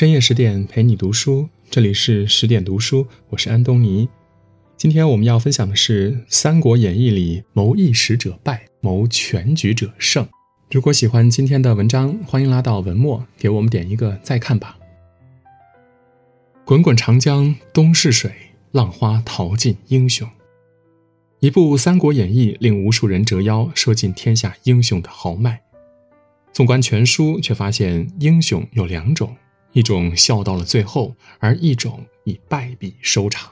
深夜十点陪你读书，这里是十点读书，我是安东尼。今天我们要分享的是《三国演义》里谋一时者败，谋全局者胜。如果喜欢今天的文章，欢迎拉到文末给我们点一个再看吧。滚滚长江东逝水，浪花淘尽英雄。一部《三国演义》令无数人折腰，说尽天下英雄的豪迈。纵观全书，却发现英雄有两种：一种笑到了最后，而一种以败笔收场。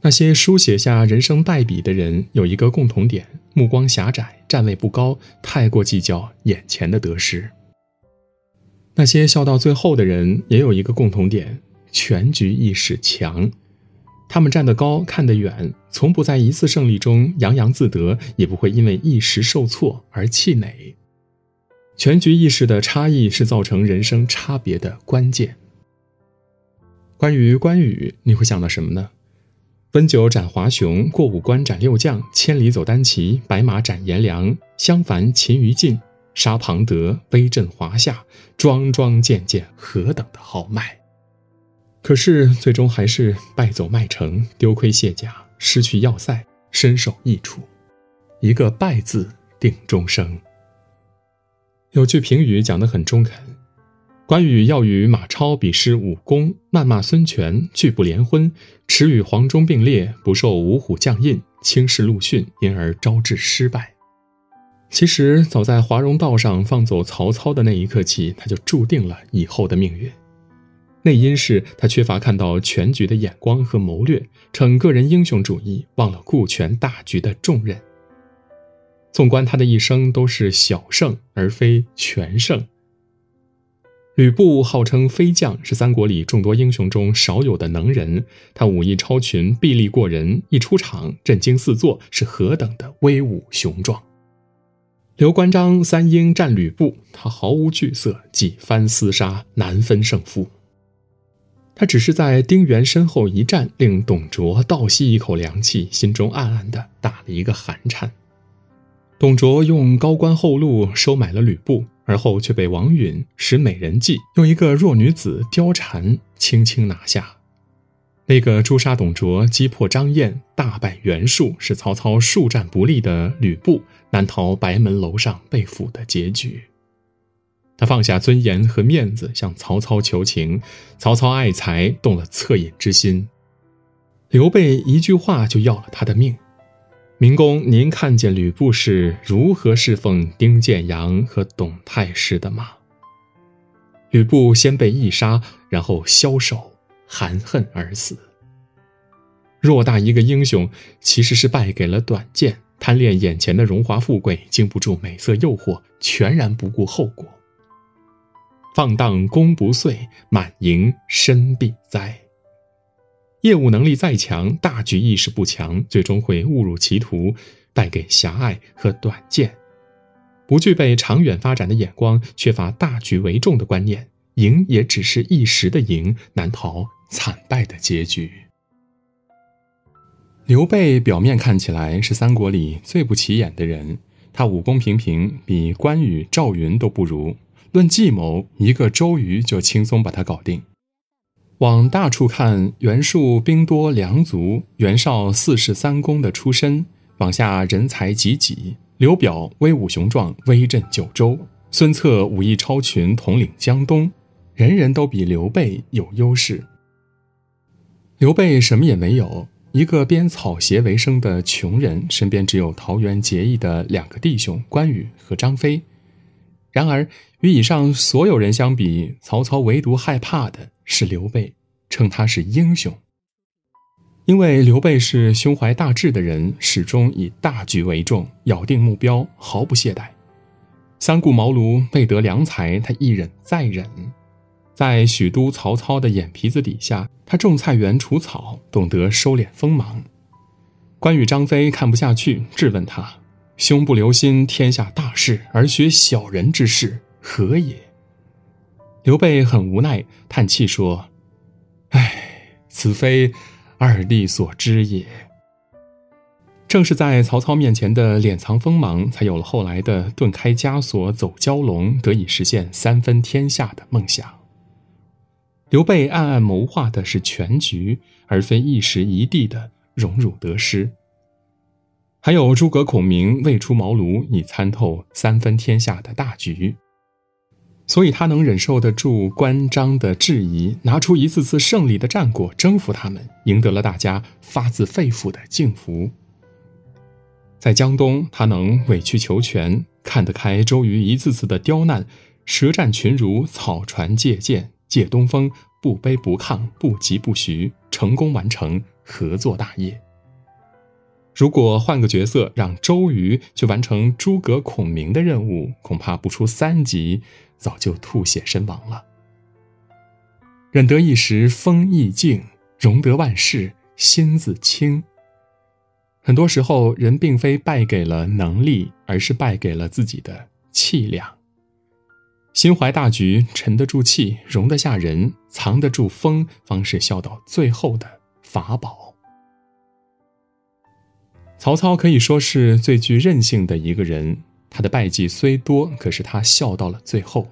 那些书写下人生败笔的人，有一个共同点：目光狭窄，站位不高，太过计较眼前的得失。那些笑到最后的人，也有一个共同点：全局意识强。他们站得高，看得远，从不在一次胜利中洋洋自得，也不会因为一时受挫而气馁。全局意识的差异是造成人生差别的关键。关于关羽，你会想到什么呢？温酒斩华雄，过五关斩六将，千里走单骑，白马斩颜良，襄樊擒于禁，杀庞德，威震华夏，桩桩件件，何等的豪迈！可是最终还是败走麦城，丢盔卸甲，失去要塞，身首异处。一个“败”字定终生。有句评语讲得很中肯。关羽要与马超比试武功，谩骂孙权拒不联婚，耻与黄忠并列，不受五虎将印，轻视陆逊，因而招致失败。其实早在华容道上放走曹操的那一刻起，他就注定了以后的命运。内因是他缺乏看到全局的眼光和谋略，逞个人英雄主义，忘了顾全大局的重任。纵观他的一生，都是小胜而非全胜。吕布号称飞将，是三国里众多英雄中少有的能人。他武艺超群，臂力过人，一出场震惊四座，是何等的威武雄壮。刘关张三英战吕布，他毫无惧色，几番厮杀，难分胜负。他只是在丁原身后一战，令董卓倒吸一口凉气，心中暗暗的打了一个寒颤。董卓用高官厚禄收买了吕布。而后却被王允使美人计，用一个弱女子貂蝉轻轻拿下。那个诛杀董卓、击破张燕、大败袁术，使曹操数战不利的吕布，难逃白门楼上被俘的结局。他放下尊严和面子向曹操求情，曹操爱才，动了恻隐之心。刘备一句话就要了他的命。明公，您看见吕布是如何侍奉丁建阳和董太师的吗？吕布先被一杀，然后枭首含恨而死。偌大一个英雄，其实是败给了短剑，贪恋眼前的荣华富贵，经不住美色诱惑，全然不顾后果。放荡功不遂，满盈身必灾。业务能力再强，大局意识不强，最终会误入歧途，败给狭隘和短见。不具备长远发展的眼光，缺乏大局为重的观念，赢也只是一时的赢，难逃惨败的结局。刘备表面看起来是三国里最不起眼的人，他武功平平，比关羽、赵云都不如。论计谋，一个周瑜就轻松把他搞定。往大处看，袁术兵多粮足，袁绍四世三公的出身；往下人才济济，刘表威武雄壮，威震九州；孙策武艺超群，统领江东，人人都比刘备有优势。刘备什么也没有，一个编草鞋为生的穷人，身边只有桃园结义的两个弟兄关羽和张飞。然而，与以上所有人相比，曹操唯独害怕的是刘备，称他是英雄。因为刘备是胸怀大志的人，始终以大局为重，咬定目标，毫不懈怠。三顾茅庐未得良才，他一忍再忍。在许都曹操的眼皮子底下，他种菜园除草，懂得收敛锋芒。关羽、张飞看不下去，质问他。兄不留心天下大事，而学小人之事，何也？刘备很无奈，叹气说：“唉，此非二弟所知也。”正是在曹操面前的敛藏锋芒，才有了后来的顿开枷锁、走蛟龙，得以实现三分天下的梦想。刘备暗暗谋划的是全局，而非一时一地的荣辱得失。还有诸葛孔明未出茅庐已参透三分天下的大局，所以他能忍受得住关张的质疑，拿出一次次胜利的战果征服他们，赢得了大家发自肺腑的敬服。在江东，他能委曲求全，看得开周瑜一次次的刁难，舌战群儒，草船借箭，借东风，不卑不亢，不疾不徐，成功完成合作大业。如果换个角色，让周瑜去完成诸葛孔明的任务，恐怕不出三集，早就吐血身亡了。忍得一时风意静，容得万事心自清。很多时候，人并非败给了能力，而是败给了自己的气量。心怀大局，沉得住气，容得下人，藏得住风，方是笑到最后的法宝。曹操可以说是最具韧性的一个人，他的败绩虽多，可是他笑到了最后。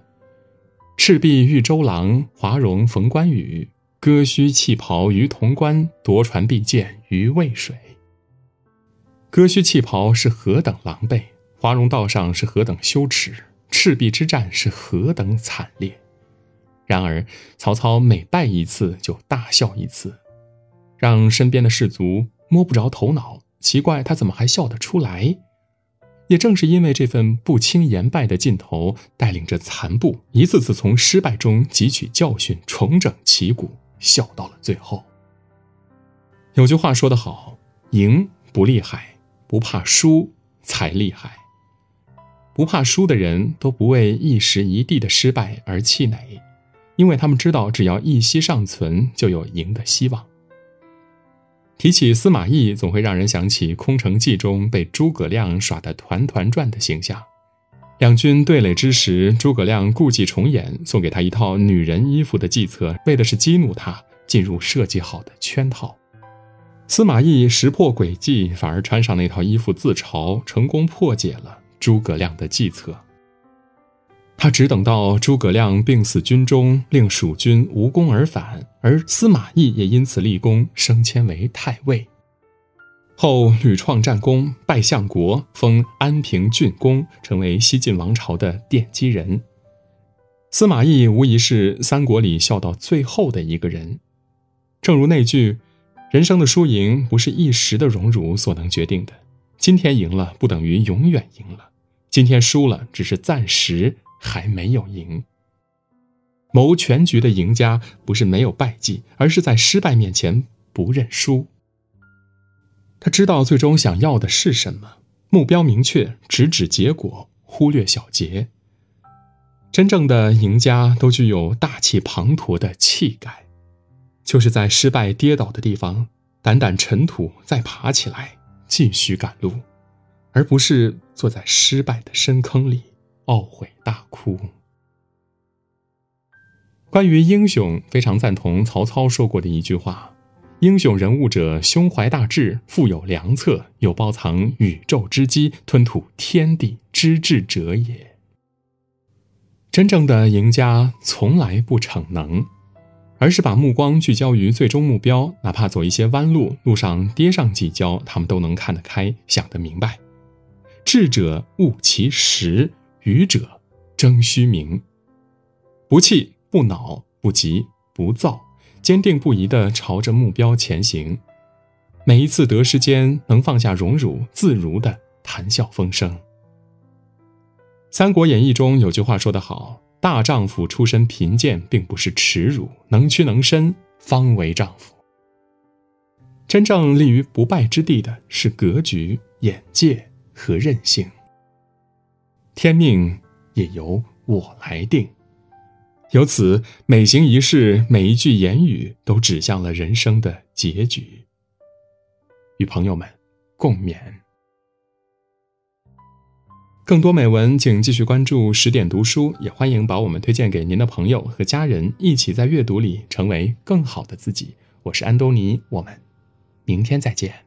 赤壁遇周郎，华容逢关羽，割须弃袍于潼关，夺船避箭于渭水。割须弃袍是何等狼狈，华容道上是何等羞耻，赤壁之战是何等惨烈。然而，曹操每败一次就大笑一次，让身边的士卒摸不着头脑。奇怪，他怎么还笑得出来？也正是因为这份不轻言败的劲头，带领着残部一次次从失败中汲取教训，重整旗鼓，笑到了最后。有句话说得好：“赢不厉害。”不怕输才厉害。不怕输的人都不为一时一地的失败而气馁，因为他们知道，只要一息尚存，就有赢的希望。提起司马懿，总会让人想起《空城计》中被诸葛亮耍得团团转的形象。两军对垒之时，诸葛亮故伎重演，送给他一套女人衣服的计策，为的是激怒他，进入设计好的圈套。司马懿识破诡计，反而穿上那套衣服自嘲，成功破解了诸葛亮的计策。他只等到诸葛亮病死军中，令蜀军无功而返，而司马懿也因此立功，升迁为太尉。后屡创战功，拜相国，封安平郡公，成为西晋王朝的奠基人。司马懿无疑是三国里笑到最后的一个人。正如那句。人生的输赢不是一时的荣辱所能决定的，今天赢了不等于永远赢了，今天输了只是暂时还没有赢。谋全局的赢家不是没有败绩，而是在失败面前不认输。他知道最终想要的是什么，目标明确，直指结果，忽略小节。真正的赢家都具有大气磅礴的气概。就是在失败跌倒的地方，掸掸尘土，再爬起来，继续赶路，而不是坐在失败的深坑里懊悔大哭。关于英雄，非常赞同曹操说过的一句话：“英雄人物者，胸怀大志，富有良策，有包藏宇宙之机，吞吐天地之志者也。”真正的赢家从来不逞能。而是把目光聚焦于最终目标，哪怕走一些弯路，路上跌上几跤，他们都能看得开，想得明白。智者务其实，愚者争虚名。不气不恼不急不躁，坚定不移地朝着目标前行。每一次得失间，能放下荣辱，自如地谈笑风生。《三国演义》中有句话说得好。大丈夫出身贫贱，并不是耻辱，能屈能伸方为丈夫。真正立于不败之地的是格局、眼界和韧性。天命也由我来定。由此，每行一事，每一句言语，都指向了人生的结局。与朋友们共勉。更多美文，请继续关注十点读书，也欢迎把我们推荐给您的朋友和家人，一起在阅读里成为更好的自己。我是安东尼，我们明天再见。